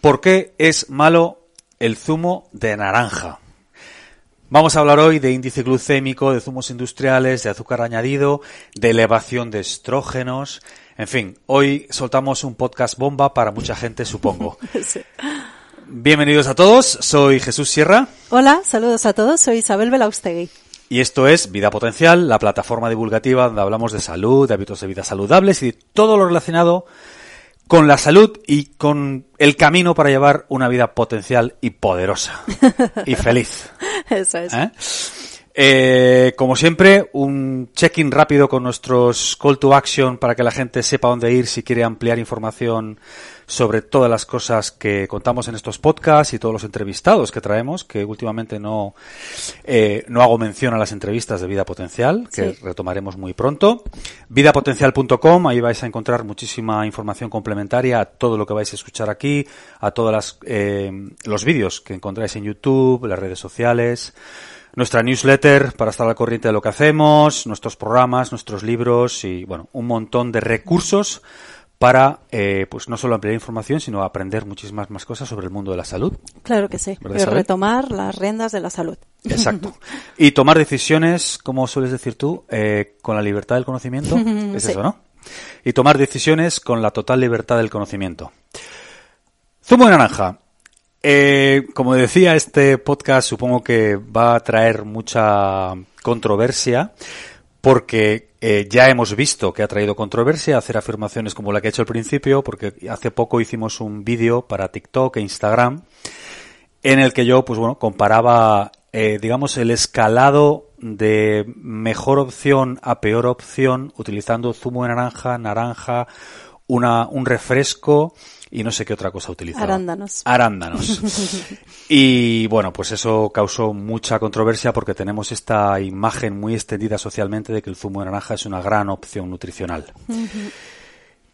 ¿Por qué es malo el zumo de naranja? Vamos a hablar hoy de índice glucémico, de zumos industriales, de azúcar añadido, de elevación de estrógenos. En fin, hoy soltamos un podcast bomba para mucha gente, supongo. Sí. Bienvenidos a todos, soy Jesús Sierra. Hola, saludos a todos, soy Isabel Belaustegui. Y esto es Vida Potencial, la plataforma divulgativa donde hablamos de salud, de hábitos de vida saludables y de todo lo relacionado con la salud y con el camino para llevar una vida potencial y poderosa y feliz. Eso es. ¿Eh? Eh, como siempre, un check-in rápido con nuestros call to action para que la gente sepa dónde ir si quiere ampliar información sobre todas las cosas que contamos en estos podcasts y todos los entrevistados que traemos, que últimamente no, eh, no hago mención a las entrevistas de Vida Potencial, que retomaremos muy pronto. Vidapotencial.com, ahí vais a encontrar muchísima información complementaria a todo lo que vais a escuchar aquí, a todos eh, los vídeos que encontráis en YouTube, las redes sociales nuestra newsletter para estar al corriente de lo que hacemos, nuestros programas, nuestros libros y bueno, un montón de recursos para eh, pues no solo ampliar información, sino aprender muchísimas más cosas sobre el mundo de la salud. Claro que sí, retomar las riendas de la salud. Exacto. Y tomar decisiones, como sueles decir tú, eh, con la libertad del conocimiento. Es eso, ¿no? Y tomar decisiones con la total libertad del conocimiento. Zumo de naranja. Eh, como decía, este podcast supongo que va a traer mucha controversia porque eh, ya hemos visto que ha traído controversia hacer afirmaciones como la que he hecho al principio, porque hace poco hicimos un vídeo para TikTok e Instagram en el que yo, pues bueno, comparaba, eh, digamos, el escalado de mejor opción a peor opción utilizando zumo de naranja, naranja, una, un refresco y no sé qué otra cosa utilizaba. Arándanos. Arándanos. y bueno, pues eso causó mucha controversia porque tenemos esta imagen muy extendida socialmente de que el zumo de naranja es una gran opción nutricional.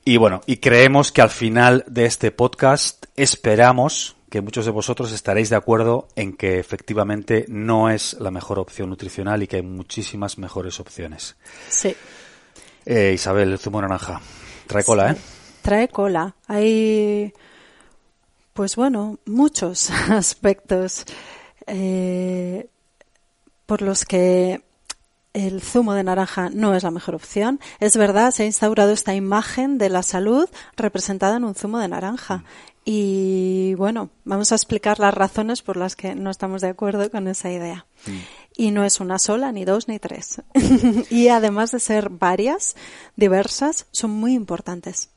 Y bueno, y creemos que al final de este podcast esperamos que muchos de vosotros estaréis de acuerdo en que efectivamente no es la mejor opción nutricional y que hay muchísimas mejores opciones. Sí. Eh, Isabel, el zumo de naranja. Trae cola, ¿eh? Trae cola. Hay, pues bueno, muchos aspectos eh, por los que el zumo de naranja no es la mejor opción. Es verdad, se ha instaurado esta imagen de la salud representada en un zumo de naranja. Y bueno, vamos a explicar las razones por las que no estamos de acuerdo con esa idea. Mm. Y no es una sola, ni dos, ni tres. y además de ser varias, diversas, son muy importantes.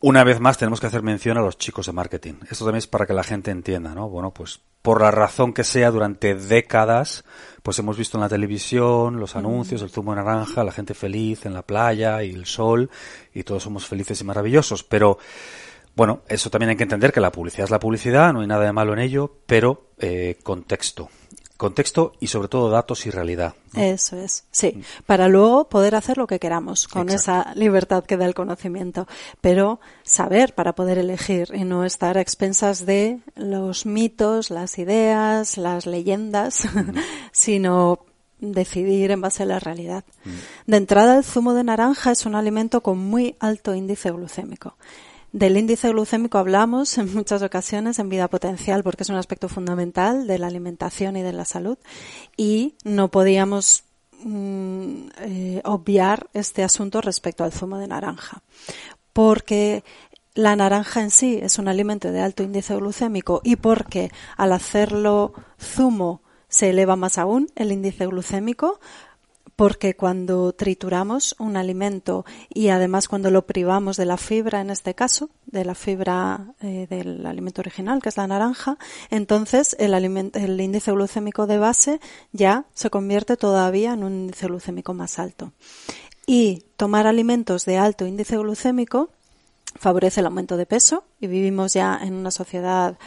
Una vez más tenemos que hacer mención a los chicos de marketing. Esto también es para que la gente entienda, ¿no? Bueno, pues por la razón que sea, durante décadas, pues hemos visto en la televisión los anuncios, el zumo de naranja, la gente feliz en la playa y el sol, y todos somos felices y maravillosos. Pero, bueno, eso también hay que entender que la publicidad es la publicidad, no hay nada de malo en ello, pero eh, contexto contexto y sobre todo datos y realidad. Eso es, sí, mm. para luego poder hacer lo que queramos con esa libertad que da el conocimiento, pero saber para poder elegir y no estar a expensas de los mitos, las ideas, las leyendas, sino decidir en base a la realidad. Mm. De entrada, el zumo de naranja es un alimento con muy alto índice glucémico. Del índice glucémico hablamos en muchas ocasiones en vida potencial porque es un aspecto fundamental de la alimentación y de la salud y no podíamos mm, eh, obviar este asunto respecto al zumo de naranja porque la naranja en sí es un alimento de alto índice glucémico y porque al hacerlo zumo se eleva más aún el índice glucémico, porque cuando trituramos un alimento y además cuando lo privamos de la fibra, en este caso, de la fibra eh, del alimento original, que es la naranja, entonces el, el índice glucémico de base ya se convierte todavía en un índice glucémico más alto. Y tomar alimentos de alto índice glucémico favorece el aumento de peso y vivimos ya en una sociedad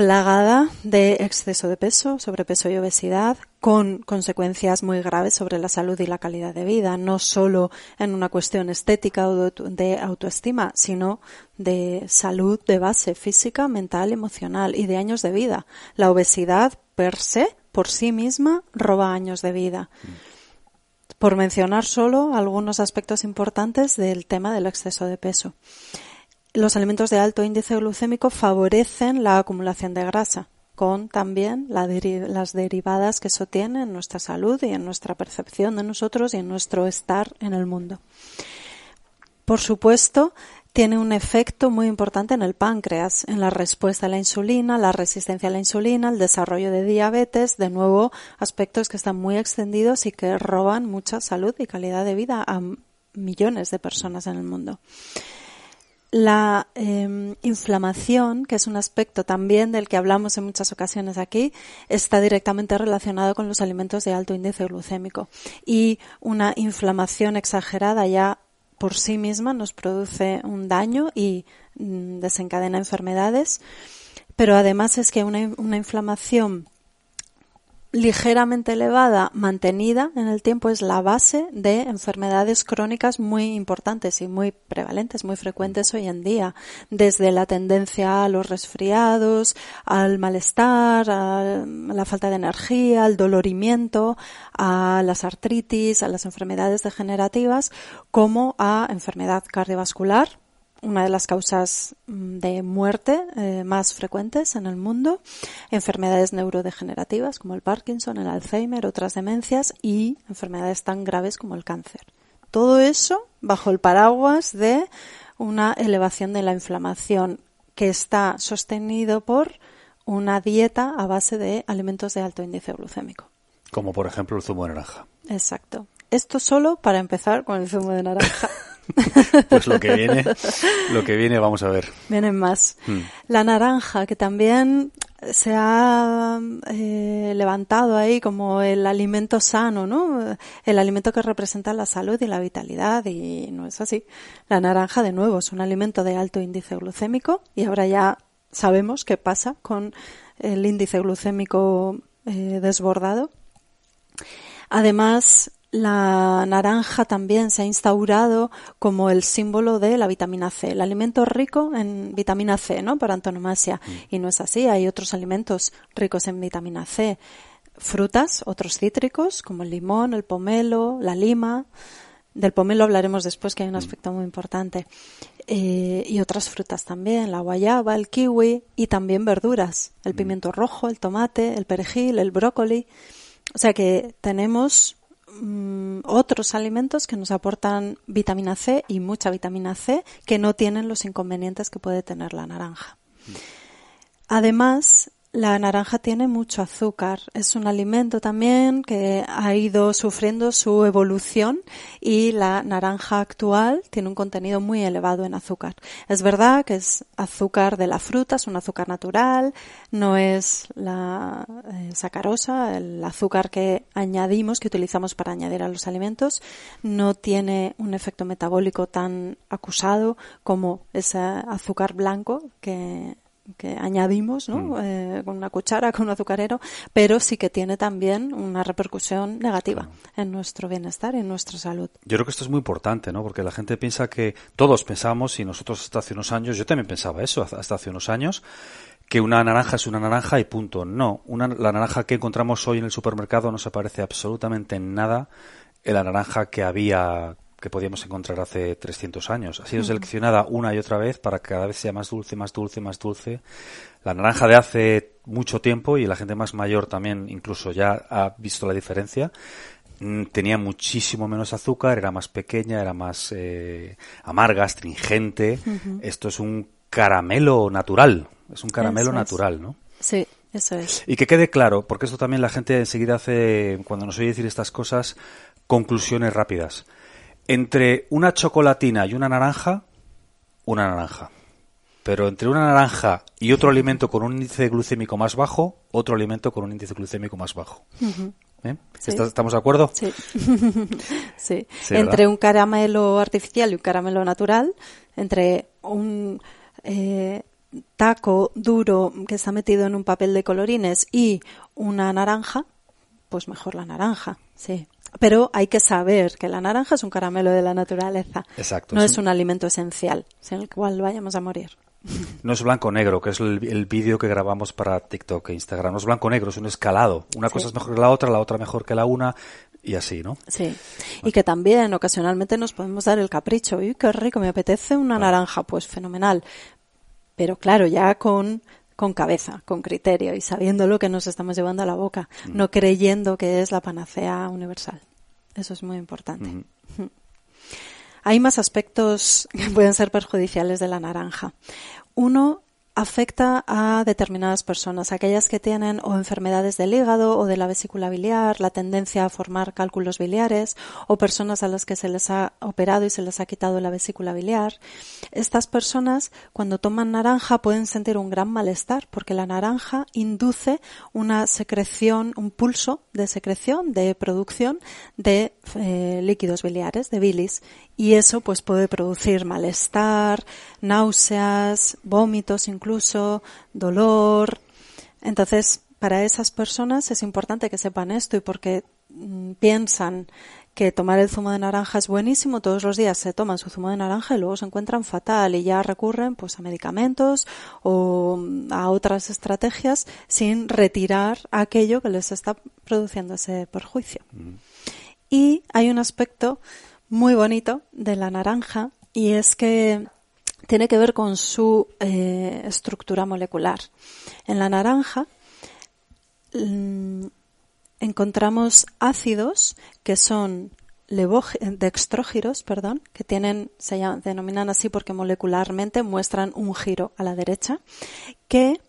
plagada de exceso de peso, sobrepeso y obesidad, con consecuencias muy graves sobre la salud y la calidad de vida, no solo en una cuestión estética o de autoestima, sino de salud de base física, mental, emocional y de años de vida. La obesidad per se, por sí misma, roba años de vida. Por mencionar solo algunos aspectos importantes del tema del exceso de peso. Los alimentos de alto índice glucémico favorecen la acumulación de grasa, con también las derivadas que eso tiene en nuestra salud y en nuestra percepción de nosotros y en nuestro estar en el mundo. Por supuesto, tiene un efecto muy importante en el páncreas, en la respuesta a la insulina, la resistencia a la insulina, el desarrollo de diabetes, de nuevo aspectos que están muy extendidos y que roban mucha salud y calidad de vida a millones de personas en el mundo. La em, inflamación, que es un aspecto también del que hablamos en muchas ocasiones aquí, está directamente relacionado con los alimentos de alto índice glucémico. Y una inflamación exagerada ya por sí misma nos produce un daño y mm, desencadena enfermedades. Pero además es que una, una inflamación ligeramente elevada mantenida en el tiempo es la base de enfermedades crónicas muy importantes y muy prevalentes, muy frecuentes hoy en día, desde la tendencia a los resfriados, al malestar, a la falta de energía, al dolorimiento, a las artritis, a las enfermedades degenerativas, como a enfermedad cardiovascular, una de las causas mm, de muerte eh, más frecuentes en el mundo, enfermedades neurodegenerativas como el Parkinson, el Alzheimer, otras demencias y enfermedades tan graves como el cáncer. Todo eso bajo el paraguas de una elevación de la inflamación que está sostenido por una dieta a base de alimentos de alto índice glucémico. Como por ejemplo el zumo de naranja. Exacto. Esto solo para empezar con el zumo de naranja. pues lo que viene, lo que viene vamos a ver. Vienen más. Hmm. La naranja, que también se ha eh, levantado ahí como el alimento sano, ¿no? El alimento que representa la salud y la vitalidad y no es así. La naranja, de nuevo, es un alimento de alto índice glucémico y ahora ya sabemos qué pasa con el índice glucémico eh, desbordado. Además, la naranja también se ha instaurado como el símbolo de la vitamina C, el alimento rico en vitamina C, ¿no? Por antonomasia. Mm. Y no es así, hay otros alimentos ricos en vitamina C. Frutas, otros cítricos, como el limón, el pomelo, la lima. Del pomelo hablaremos después, que hay un mm. aspecto muy importante. Eh, y otras frutas también, la guayaba, el kiwi y también verduras, el mm. pimiento rojo, el tomate, el perejil, el brócoli. O sea que tenemos Mm, otros alimentos que nos aportan vitamina C y mucha vitamina C que no tienen los inconvenientes que puede tener la naranja. Además, la naranja tiene mucho azúcar. Es un alimento también que ha ido sufriendo su evolución y la naranja actual tiene un contenido muy elevado en azúcar. Es verdad que es azúcar de la fruta, es un azúcar natural, no es la sacarosa, el azúcar que añadimos, que utilizamos para añadir a los alimentos, no tiene un efecto metabólico tan acusado como ese azúcar blanco que que añadimos ¿no? Mm. Eh, con una cuchara, con un azucarero, pero sí que tiene también una repercusión negativa en nuestro bienestar y en nuestra salud. Yo creo que esto es muy importante, ¿no? porque la gente piensa que todos pensamos, y nosotros hasta hace unos años, yo también pensaba eso hasta hace unos años, que una naranja es una naranja y punto. No, una, la naranja que encontramos hoy en el supermercado no se parece absolutamente en nada a la naranja que había que podíamos encontrar hace 300 años. Ha sido seleccionada una y otra vez para que cada vez sea más dulce, más dulce, más dulce. La naranja de hace mucho tiempo y la gente más mayor también incluso ya ha visto la diferencia. Mm, tenía muchísimo menos azúcar, era más pequeña, era más eh, amarga, astringente. Esto es un caramelo natural. Es un caramelo natural, ¿no? Sí, eso es. Y que quede claro, porque esto también la gente enseguida hace, cuando nos oye decir estas cosas, conclusiones rápidas. Entre una chocolatina y una naranja, una naranja. Pero entre una naranja y otro alimento con un índice glucémico más bajo, otro alimento con un índice glucémico más bajo. ¿Eh? ¿Estamos de acuerdo? Sí. sí. entre un caramelo artificial y un caramelo natural, entre un eh, taco duro que está metido en un papel de colorines y una naranja, pues mejor la naranja, sí. Pero hay que saber que la naranja es un caramelo de la naturaleza. Exacto. No es un alimento esencial sin el cual vayamos a morir. No es blanco-negro, que es el, vídeo que grabamos para TikTok e Instagram. No es blanco-negro, es un escalado. Una cosa es mejor que la otra, la otra mejor que la una. y así, ¿no? Sí. Y que también ocasionalmente nos podemos dar el capricho. Uy, qué rico, me apetece una naranja. Pues fenomenal. Pero claro, ya con con cabeza, con criterio y sabiendo lo que nos estamos llevando a la boca, no creyendo que es la panacea universal. Eso es muy importante. Hay más aspectos que pueden ser perjudiciales de la naranja. Uno afecta a determinadas personas, aquellas que tienen o enfermedades del hígado o de la vesícula biliar, la tendencia a formar cálculos biliares o personas a las que se les ha operado y se les ha quitado la vesícula biliar. Estas personas cuando toman naranja pueden sentir un gran malestar porque la naranja induce una secreción, un pulso de secreción, de producción de eh, líquidos biliares, de bilis y eso pues puede producir malestar, náuseas, vómitos incluso, dolor. Entonces, para esas personas es importante que sepan esto y porque mm, piensan que tomar el zumo de naranja es buenísimo, todos los días se toman su zumo de naranja y luego se encuentran fatal y ya recurren pues a medicamentos o mm, a otras estrategias sin retirar aquello que les está produciendo ese perjuicio. Y hay un aspecto muy bonito de la naranja y es que tiene que ver con su eh, estructura molecular. En la naranja mm, encontramos ácidos que son dextrógiros, perdón, que tienen, se denominan así porque molecularmente muestran un giro a la derecha, que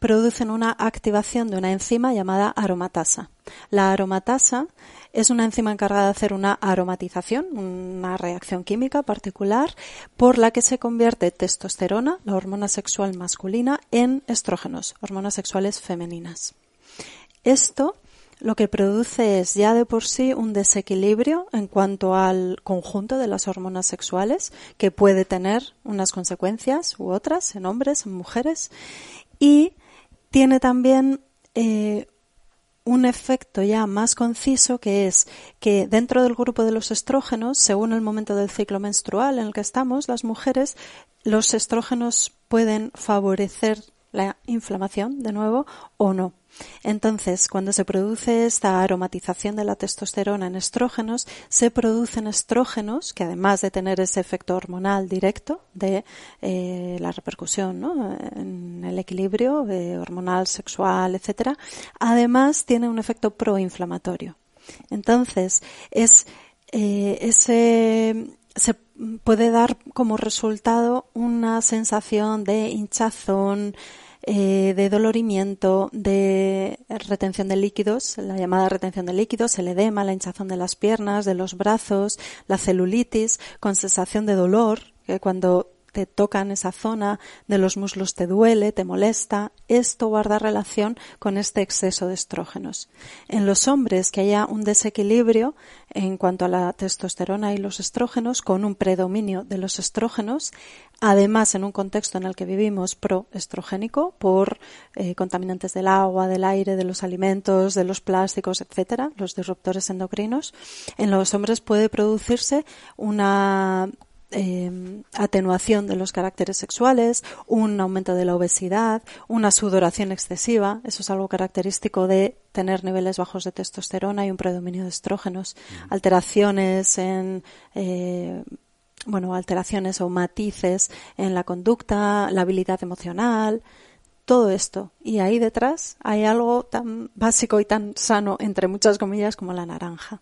producen una activación de una enzima llamada aromatasa. La aromatasa es una enzima encargada de hacer una aromatización, una reacción química particular, por la que se convierte testosterona, la hormona sexual masculina, en estrógenos, hormonas sexuales femeninas. Esto lo que produce es ya de por sí un desequilibrio en cuanto al conjunto de las hormonas sexuales que puede tener unas consecuencias u otras en hombres, en mujeres y tiene también eh, un efecto ya más conciso que es que dentro del grupo de los estrógenos, según el momento del ciclo menstrual en el que estamos, las mujeres, los estrógenos pueden favorecer la inflamación de nuevo o no. Entonces, cuando se produce esta aromatización de la testosterona en estrógenos, se producen estrógenos que además de tener ese efecto hormonal directo de eh, la repercusión en el equilibrio eh, hormonal, sexual, etcétera, además tiene un efecto proinflamatorio. Entonces, es eh, ese se puede dar como resultado una sensación de hinchazón, eh, de dolorimiento, de retención de líquidos, la llamada retención de líquidos, el edema, la hinchazón de las piernas, de los brazos, la celulitis, con sensación de dolor, que cuando te tocan esa zona de los muslos te duele, te molesta, esto guarda relación con este exceso de estrógenos. En los hombres que haya un desequilibrio en cuanto a la testosterona y los estrógenos, con un predominio de los estrógenos, además en un contexto en el que vivimos proestrogénico por eh, contaminantes del agua, del aire, de los alimentos, de los plásticos, etcétera, los disruptores endocrinos, en los hombres puede producirse una eh, atenuación de los caracteres sexuales, un aumento de la obesidad, una sudoración excesiva, eso es algo característico de tener niveles bajos de testosterona y un predominio de estrógenos, alteraciones en eh, bueno, alteraciones o matices en la conducta, la habilidad emocional, todo esto. Y ahí detrás hay algo tan básico y tan sano, entre muchas comillas, como la naranja.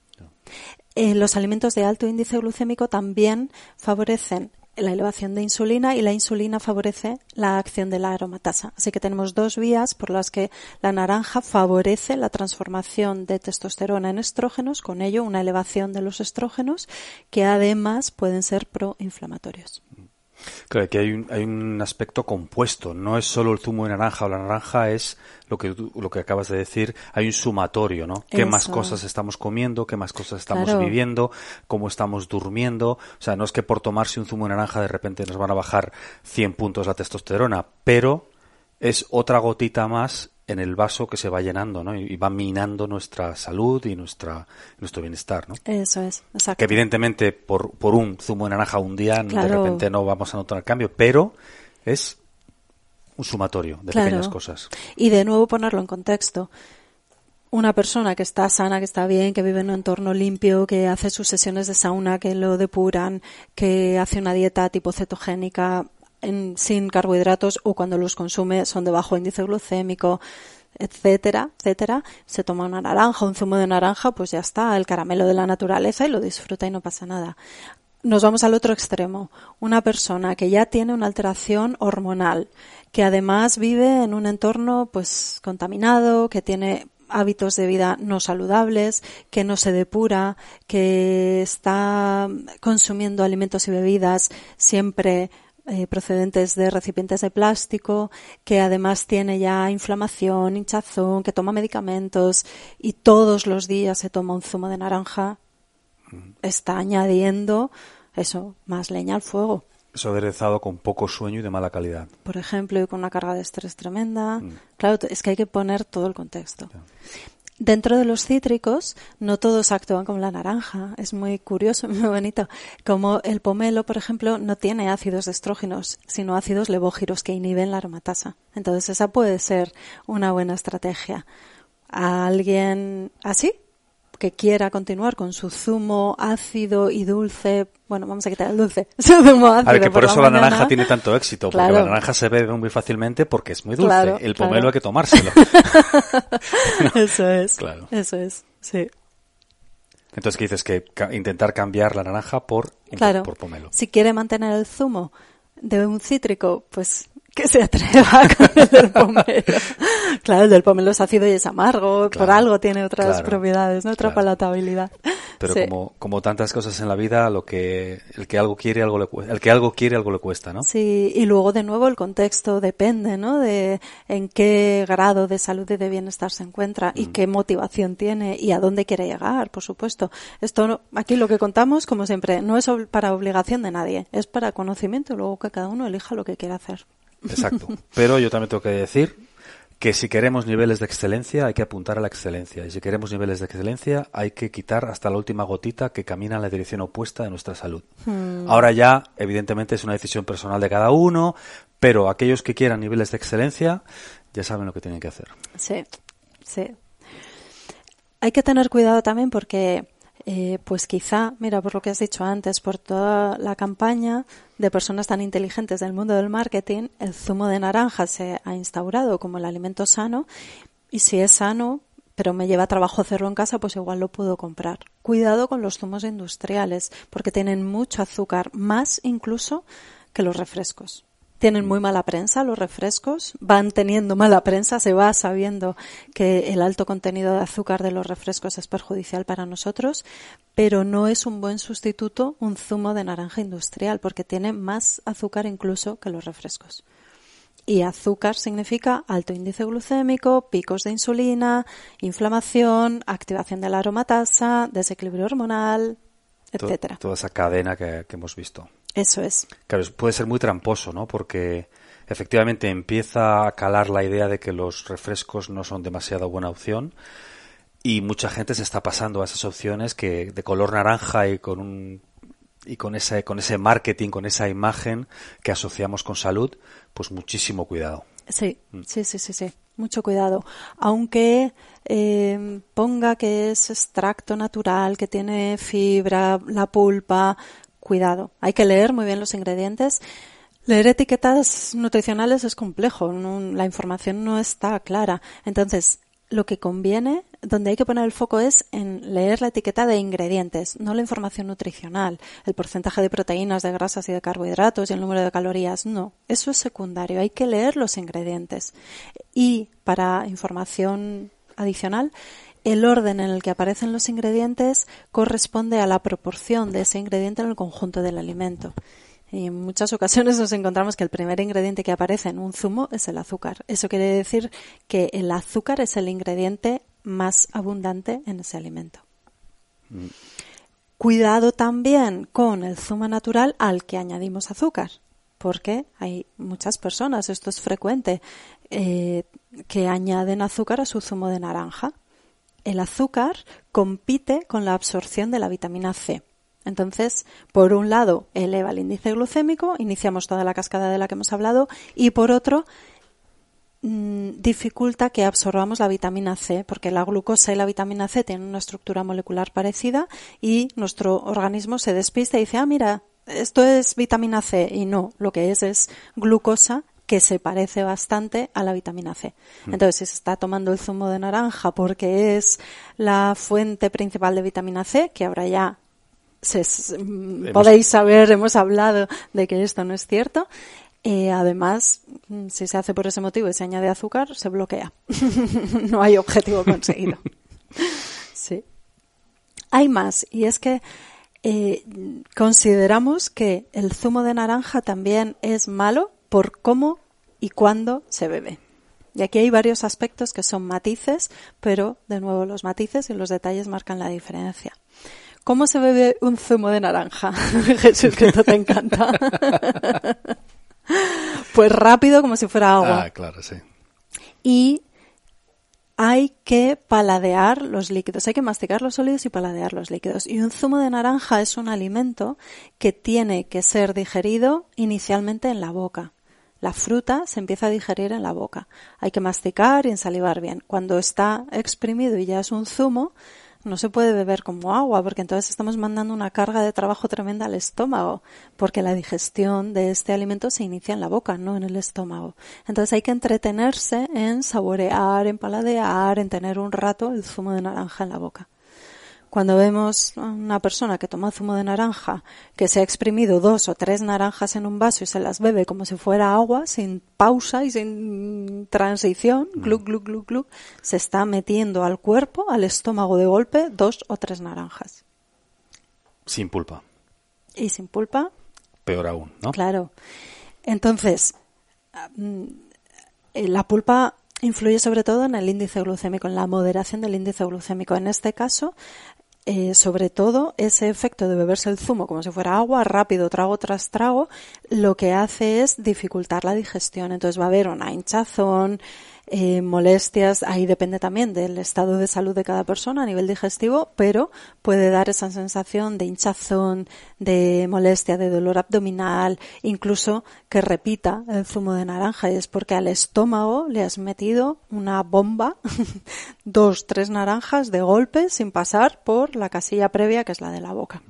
Eh, los alimentos de alto índice glucémico también favorecen la elevación de insulina y la insulina favorece la acción de la aromatasa. Así que tenemos dos vías por las que la naranja favorece la transformación de testosterona en estrógenos, con ello una elevación de los estrógenos que además pueden ser proinflamatorios. Claro, que hay un, hay un aspecto compuesto, no es solo el zumo de naranja o la naranja, es lo que, lo que acabas de decir, hay un sumatorio, ¿no? ¿Qué más cosas estamos comiendo? ¿Qué más cosas estamos viviendo? ¿Cómo estamos durmiendo? O sea, no es que por tomarse un zumo de naranja de repente nos van a bajar 100 puntos la testosterona, pero es otra gotita más en el vaso que se va llenando, ¿no? Y va minando nuestra salud y nuestra nuestro bienestar, ¿no? Eso es, exacto. Que evidentemente por, por un zumo de naranja un día de repente no vamos a notar el cambio, pero es un sumatorio de pequeñas cosas. Y de nuevo ponerlo en contexto. una persona que está sana, que está bien, que vive en un entorno limpio, que hace sus sesiones de sauna, que lo depuran, que hace una dieta tipo cetogénica sin carbohidratos o cuando los consume son de bajo índice glucémico, etcétera, etcétera, se toma una naranja, un zumo de naranja, pues ya está, el caramelo de la naturaleza y lo disfruta y no pasa nada. Nos vamos al otro extremo. Una persona que ya tiene una alteración hormonal, que además vive en un entorno pues contaminado, que tiene hábitos de vida no saludables, que no se depura, que está consumiendo alimentos y bebidas siempre eh, procedentes de recipientes de plástico, que además tiene ya inflamación, hinchazón, que toma medicamentos y todos los días se toma un zumo de naranja, está añadiendo eso, más leña al fuego. Eso aderezado con poco sueño y de mala calidad. Por ejemplo, y con una carga de estrés tremenda. Mm. Claro, es que hay que poner todo el contexto. Dentro de los cítricos, no todos actúan como la naranja. Es muy curioso, muy bonito. Como el pomelo, por ejemplo, no tiene ácidos estrógenos, sino ácidos levógiros que inhiben la aromatasa. Entonces, esa puede ser una buena estrategia. A alguien así, que quiera continuar con su zumo ácido y dulce, bueno, vamos a quitar el dulce, su zumo ácido. A ver, que por, eso la, naranja tiene tanto éxito, porque la naranja se bebe muy fácilmente porque es muy dulce. el pomelo hay que tomárselo. Eso es. Claro. Eso es, sí. Entonces, ¿qué dices? Que intentar cambiar la naranja por, por pomelo. Si quiere mantener el zumo de un cítrico, pues que se atreva con el del pomelo. claro, el del pomelo es ácido y es amargo, por algo tiene otras propiedades, ¿no? otra palatabilidad. Pero como, como tantas cosas en la vida, lo que el que algo quiere algo le cuesta, el que algo quiere algo le cuesta, ¿no? Sí, y luego de nuevo el contexto depende, ¿no? De en qué grado de salud y de bienestar se encuentra y mm. qué motivación tiene y a dónde quiere llegar, por supuesto. Esto aquí lo que contamos, como siempre, no es para obligación de nadie, es para conocimiento, luego que cada uno elija lo que quiera hacer. Exacto. Pero yo también tengo que decir que si queremos niveles de excelencia hay que apuntar a la excelencia y si queremos niveles de excelencia hay que quitar hasta la última gotita que camina en la dirección opuesta de nuestra salud. Hmm. Ahora ya, evidentemente, es una decisión personal de cada uno, pero aquellos que quieran niveles de excelencia ya saben lo que tienen que hacer. Sí, sí. Hay que tener cuidado también porque eh, pues quizá, mira, por lo que has dicho antes, por toda la campaña de personas tan inteligentes del mundo del marketing, el zumo de naranja se ha instaurado como el alimento sano y si es sano, pero me lleva trabajo hacerlo en casa, pues igual lo puedo comprar. Cuidado con los zumos industriales, porque tienen mucho azúcar, más incluso que los refrescos tienen muy mala prensa los refrescos, van teniendo mala prensa, se va sabiendo que el alto contenido de azúcar de los refrescos es perjudicial para nosotros, pero no es un buen sustituto un zumo de naranja industrial porque tiene más azúcar incluso que los refrescos. Y azúcar significa alto índice glucémico, picos de insulina, inflamación, activación de la aromatasa, desequilibrio hormonal, etcétera. Toda esa cadena que hemos visto. Eso es. Claro, puede ser muy tramposo, ¿no? Porque efectivamente empieza a calar la idea de que los refrescos no son demasiado buena opción y mucha gente se está pasando a esas opciones que de color naranja y con un y con ese con ese marketing, con esa imagen que asociamos con salud, pues muchísimo cuidado. Sí, mm. sí, sí, sí, sí. Mucho cuidado. Aunque eh, ponga que es extracto natural, que tiene fibra, la pulpa, cuidado. Hay que leer muy bien los ingredientes. Leer etiquetas nutricionales es complejo, la información no está clara. Entonces, lo que conviene, donde hay que poner el foco es en leer la etiqueta de ingredientes, no la información nutricional, el porcentaje de proteínas, de grasas y de carbohidratos y el número de calorías, no, eso es secundario, hay que leer los ingredientes. Y para información adicional, el orden en el que aparecen los ingredientes corresponde a la proporción de ese ingrediente en el conjunto del alimento. Y en muchas ocasiones nos encontramos que el primer ingrediente que aparece en un zumo es el azúcar. Eso quiere decir que el azúcar es el ingrediente más abundante en ese alimento. Mm. Cuidado también con el zumo natural al que añadimos azúcar, porque hay muchas personas, esto es frecuente, eh, que añaden azúcar a su zumo de naranja el azúcar compite con la absorción de la vitamina C. Entonces, por un lado, eleva el índice glucémico, iniciamos toda la cascada de la que hemos hablado, y por otro, dificulta que absorbamos la vitamina C, porque la glucosa y la vitamina C tienen una estructura molecular parecida y nuestro organismo se despista y dice, ah, mira, esto es vitamina C y no, lo que es es glucosa que se parece bastante a la vitamina C. Mm. Entonces, si se está tomando el zumo de naranja porque es la fuente principal de vitamina C, que ahora ya mm, podéis saber, hemos hablado de que esto no es cierto, eh, además, mm, si se hace por ese motivo y se añade azúcar, se bloquea. no hay objetivo conseguido. sí. Hay más, y es que eh, consideramos que el zumo de naranja también es malo por cómo y cuándo se bebe. Y aquí hay varios aspectos que son matices, pero de nuevo los matices y los detalles marcan la diferencia. ¿Cómo se bebe un zumo de naranja? Jesús, que esto te encanta. Pues rápido como si fuera agua. Ah, claro, sí. Y hay que paladear los líquidos, hay que masticar los sólidos y paladear los líquidos. Y un zumo de naranja es un alimento que tiene que ser digerido inicialmente en la boca. La fruta se empieza a digerir en la boca. Hay que masticar y ensalivar bien. Cuando está exprimido y ya es un zumo, no se puede beber como agua, porque entonces estamos mandando una carga de trabajo tremenda al estómago, porque la digestión de este alimento se inicia en la boca, no en el estómago. Entonces hay que entretenerse en saborear, en paladear, en tener un rato el zumo de naranja en la boca. Cuando vemos a una persona que toma zumo de naranja, que se ha exprimido dos o tres naranjas en un vaso y se las bebe como si fuera agua, sin pausa y sin transición, mm. gluc, gluc, gluc, gluc, se está metiendo al cuerpo, al estómago de golpe, dos o tres naranjas. Sin pulpa. Y sin pulpa. Peor aún, ¿no? Claro. Entonces, mm, la pulpa influye sobre todo en el índice glucémico, en la moderación del índice glucémico. En este caso, eh, sobre todo ese efecto de beberse el zumo como si fuera agua, rápido, trago tras trago, lo que hace es dificultar la digestión. Entonces va a haber una hinchazón, eh, molestias, ahí depende también del estado de salud de cada persona a nivel digestivo, pero puede dar esa sensación de hinchazón, de molestia, de dolor abdominal, incluso que repita el zumo de naranja y es porque al estómago le has metido una bomba, dos, tres naranjas de golpe sin pasar por la casilla previa que es la de la boca.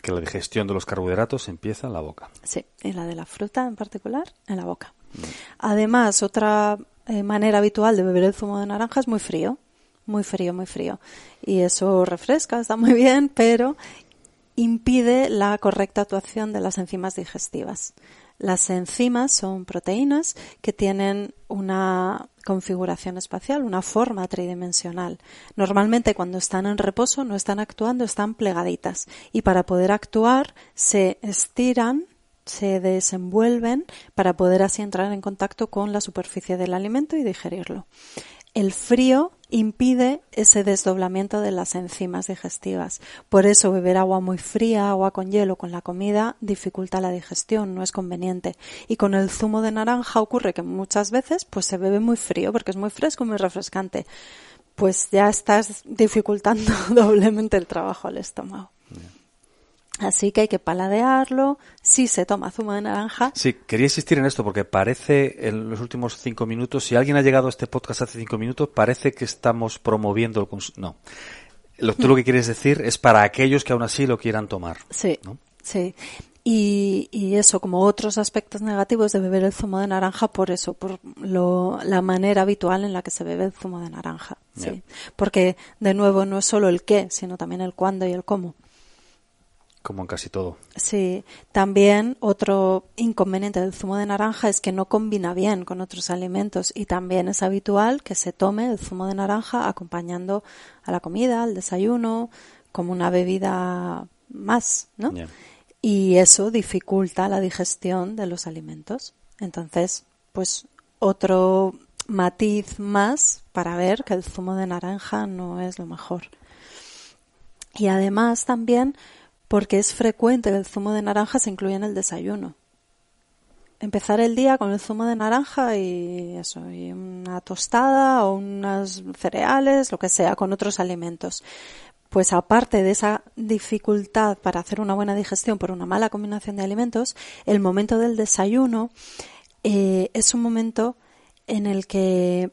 Que la digestión de los carbohidratos empieza en la boca. Sí, y la de la fruta en particular en la boca. Además, otra eh, manera habitual de beber el zumo de naranja es muy frío, muy frío, muy frío. Y eso refresca, está muy bien, pero impide la correcta actuación de las enzimas digestivas. Las enzimas son proteínas que tienen una configuración espacial, una forma tridimensional. Normalmente cuando están en reposo no están actuando, están plegaditas y para poder actuar se estiran se desenvuelven para poder así entrar en contacto con la superficie del alimento y digerirlo. El frío impide ese desdoblamiento de las enzimas digestivas. Por eso beber agua muy fría, agua con hielo con la comida dificulta la digestión, no es conveniente. Y con el zumo de naranja ocurre que muchas veces pues se bebe muy frío porque es muy fresco, muy refrescante. Pues ya estás dificultando doblemente el trabajo al estómago. Así que hay que paladearlo. Si se toma zumo de naranja. Sí, quería insistir en esto porque parece en los últimos cinco minutos, si alguien ha llegado a este podcast hace cinco minutos, parece que estamos promoviendo el consumo. No. Lo, tú lo que quieres decir es para aquellos que aún así lo quieran tomar. Sí. Sí. Y, y, eso, como otros aspectos negativos de beber el zumo de naranja, por eso, por lo, la manera habitual en la que se bebe el zumo de naranja. Sí. Porque, de nuevo, no es solo el qué, sino también el cuándo y el cómo. Como en casi todo. Sí, también otro inconveniente del zumo de naranja es que no combina bien con otros alimentos y también es habitual que se tome el zumo de naranja acompañando a la comida, al desayuno, como una bebida más, ¿no? Y eso dificulta la digestión de los alimentos. Entonces, pues otro matiz más para ver que el zumo de naranja no es lo mejor. Y además también porque es frecuente que el zumo de naranja se incluya en el desayuno. Empezar el día con el zumo de naranja y eso, y una tostada o unas cereales, lo que sea, con otros alimentos. Pues aparte de esa dificultad para hacer una buena digestión por una mala combinación de alimentos, el momento del desayuno eh, es un momento en el que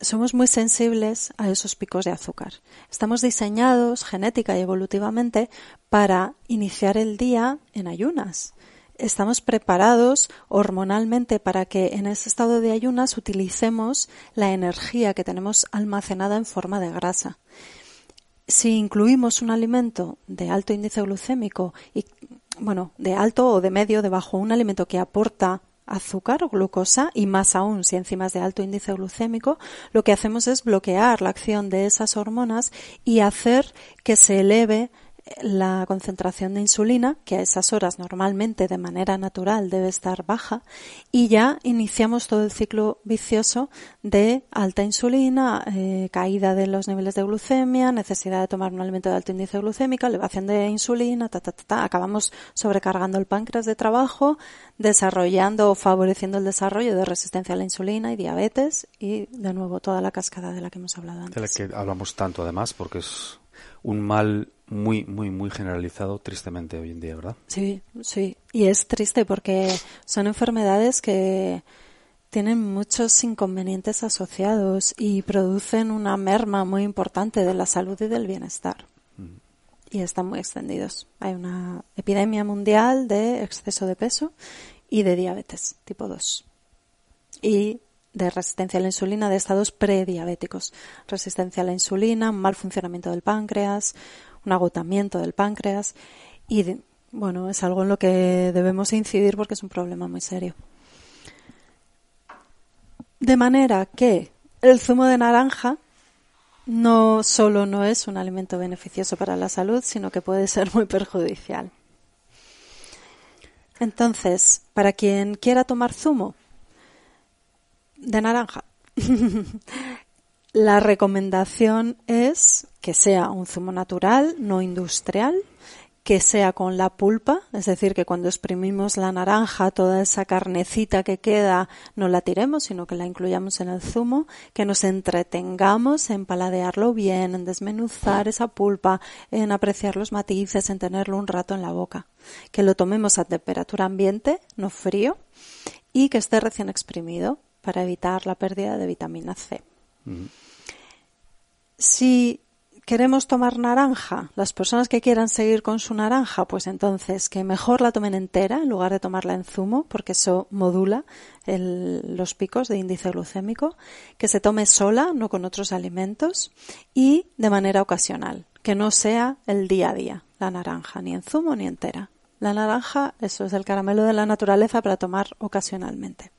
somos muy sensibles a esos picos de azúcar. Estamos diseñados genética y evolutivamente para iniciar el día en ayunas. Estamos preparados hormonalmente para que en ese estado de ayunas utilicemos la energía que tenemos almacenada en forma de grasa. Si incluimos un alimento de alto índice glucémico y bueno, de alto o de medio, de bajo, un alimento que aporta azúcar o glucosa y más aún si encima es de alto índice glucémico, lo que hacemos es bloquear la acción de esas hormonas y hacer que se eleve la concentración de insulina, que a esas horas normalmente de manera natural debe estar baja, y ya iniciamos todo el ciclo vicioso de alta insulina, eh, caída de los niveles de glucemia, necesidad de tomar un alimento de alto índice glucémico, elevación de insulina, ta, ta, ta, ta. acabamos sobrecargando el páncreas de trabajo, desarrollando o favoreciendo el desarrollo de resistencia a la insulina y diabetes y de nuevo toda la cascada de la que hemos hablado antes. De la que hablamos tanto además porque es un mal muy, muy, muy generalizado, tristemente, hoy en día, ¿verdad? Sí, sí. Y es triste porque son enfermedades que tienen muchos inconvenientes asociados y producen una merma muy importante de la salud y del bienestar. Mm. Y están muy extendidos. Hay una epidemia mundial de exceso de peso y de diabetes tipo 2. Y de resistencia a la insulina de estados prediabéticos. Resistencia a la insulina, mal funcionamiento del páncreas, un agotamiento del páncreas y bueno, es algo en lo que debemos incidir porque es un problema muy serio. De manera que el zumo de naranja no solo no es un alimento beneficioso para la salud, sino que puede ser muy perjudicial. Entonces, para quien quiera tomar zumo de naranja, La recomendación es que sea un zumo natural, no industrial, que sea con la pulpa, es decir, que cuando exprimimos la naranja, toda esa carnecita que queda no la tiremos, sino que la incluyamos en el zumo, que nos entretengamos en paladearlo bien, en desmenuzar esa pulpa, en apreciar los matices, en tenerlo un rato en la boca, que lo tomemos a temperatura ambiente, no frío, y que esté recién exprimido para evitar la pérdida de vitamina C. Si queremos tomar naranja, las personas que quieran seguir con su naranja, pues entonces que mejor la tomen entera en lugar de tomarla en zumo, porque eso modula los picos de índice glucémico, que se tome sola, no con otros alimentos, y de manera ocasional, que no sea el día a día, la naranja, ni en zumo ni entera. La naranja, eso es el caramelo de la naturaleza para tomar ocasionalmente.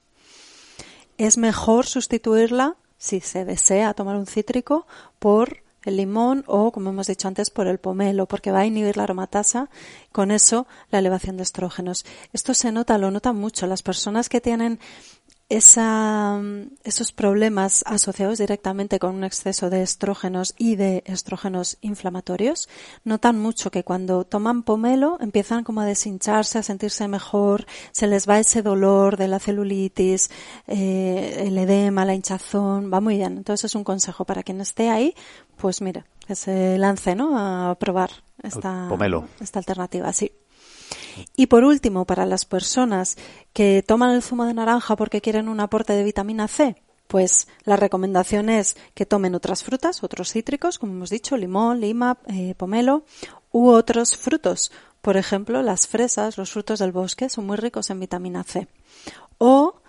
Es mejor sustituirla si se desea tomar un cítrico por el limón o, como hemos dicho antes, por el pomelo, porque va a inhibir la aromatasa, con eso la elevación de estrógenos. Esto se nota, lo notan mucho. Las personas que tienen esa, esos problemas asociados directamente con un exceso de estrógenos y de estrógenos inflamatorios notan mucho que cuando toman pomelo empiezan como a deshincharse, a sentirse mejor, se les va ese dolor de la celulitis, eh, el edema, la hinchazón, va muy bien. Entonces es un consejo para quien esté ahí, pues mira, que se lance, ¿no? A probar esta, esta alternativa, sí. Y por último, para las personas que toman el zumo de naranja porque quieren un aporte de vitamina C, pues la recomendación es que tomen otras frutas, otros cítricos, como hemos dicho, limón, lima, eh, pomelo, u otros frutos. Por ejemplo, las fresas, los frutos del bosque, son muy ricos en vitamina C. O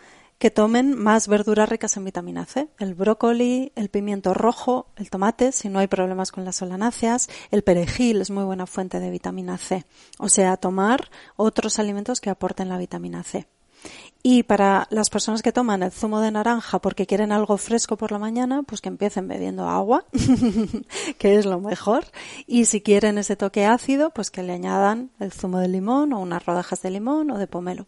que tomen más verduras ricas en vitamina C. El brócoli, el pimiento rojo, el tomate, si no hay problemas con las solanáceas, el perejil es muy buena fuente de vitamina C. O sea, tomar otros alimentos que aporten la vitamina C. Y para las personas que toman el zumo de naranja porque quieren algo fresco por la mañana, pues que empiecen bebiendo agua, que es lo mejor. Y si quieren ese toque ácido, pues que le añadan el zumo de limón o unas rodajas de limón o de pomelo.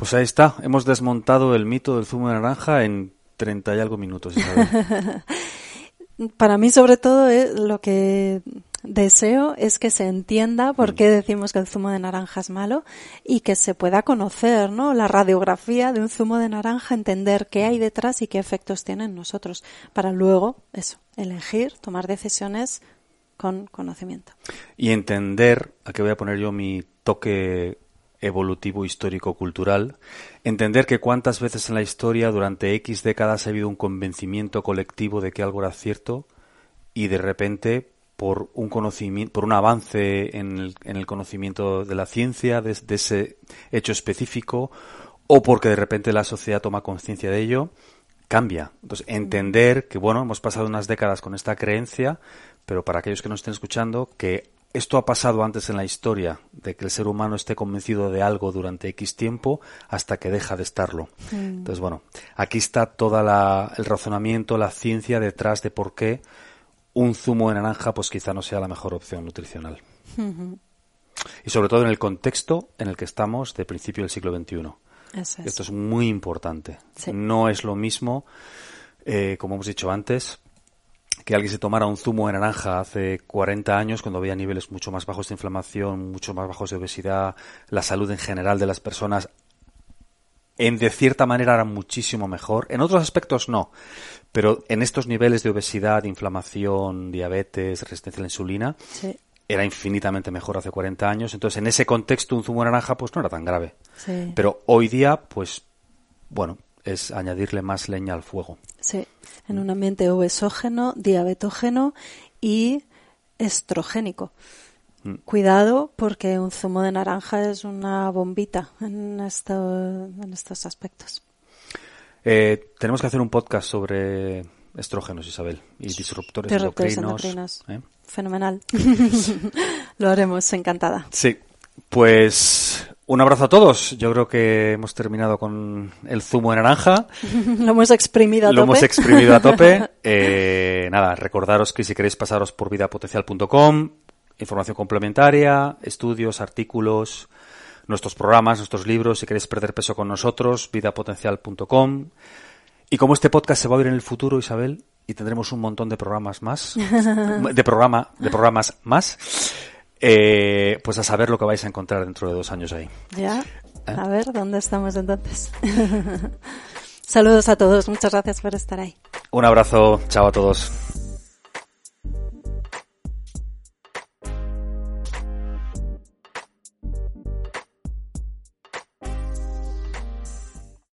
Pues ahí está, hemos desmontado el mito del zumo de naranja en treinta y algo minutos. Para mí, sobre todo, eh, lo que deseo es que se entienda por mm. qué decimos que el zumo de naranja es malo y que se pueda conocer, ¿no? La radiografía de un zumo de naranja, entender qué hay detrás y qué efectos tiene en nosotros, para luego, eso, elegir, tomar decisiones con conocimiento. Y entender, aquí voy a poner yo mi toque evolutivo histórico cultural, entender que cuántas veces en la historia durante X décadas ha habido un convencimiento colectivo de que algo era cierto y de repente por un conocimiento, por un avance en el, en el conocimiento de la ciencia, de, de, ese hecho específico, o porque de repente la sociedad toma conciencia de ello, cambia. Entonces, entender que, bueno, hemos pasado unas décadas con esta creencia, pero para aquellos que nos estén escuchando, que esto ha pasado antes en la historia, de que el ser humano esté convencido de algo durante X tiempo hasta que deja de estarlo. Mm. Entonces, bueno, aquí está todo el razonamiento, la ciencia detrás de por qué un zumo de naranja pues quizá no sea la mejor opción nutricional. Y sobre todo en el contexto en el que estamos de principio del siglo XXI. Esto es muy importante. No es lo mismo, eh, como hemos dicho antes, que alguien se tomara un zumo de naranja hace 40 años cuando había niveles mucho más bajos de inflamación, mucho más bajos de obesidad, la salud en general de las personas en de cierta manera era muchísimo mejor. En otros aspectos no. Pero en estos niveles de obesidad, inflamación, diabetes, resistencia a la insulina, era infinitamente mejor hace 40 años. Entonces, en ese contexto, un zumo de naranja, pues no era tan grave. Pero hoy día, pues, bueno, es añadirle más leña al fuego. Sí, en un ambiente obesógeno, diabetógeno y estrogénico. Mm. Cuidado porque un zumo de naranja es una bombita en, esto, en estos aspectos. Eh, tenemos que hacer un podcast sobre estrógenos, Isabel, y disruptores, endocrinos. ¿eh? Fenomenal. Lo haremos, encantada. Sí, pues un abrazo a todos. Yo creo que hemos terminado con el zumo de naranja. Lo hemos exprimido a tope. Lo hemos exprimido a tope. Eh, nada, recordaros que si queréis pasaros por vidapotencial.com, información complementaria, estudios, artículos, nuestros programas, nuestros libros, si queréis perder peso con nosotros, vidapotencial.com. Y como este podcast se va a ver en el futuro, Isabel, y tendremos un montón de programas más, de programa, de programas más, eh, pues a saber lo que vais a encontrar dentro de dos años ahí. Ya, ¿Eh? a ver, ¿dónde estamos entonces? Saludos a todos, muchas gracias por estar ahí. Un abrazo, chao a todos.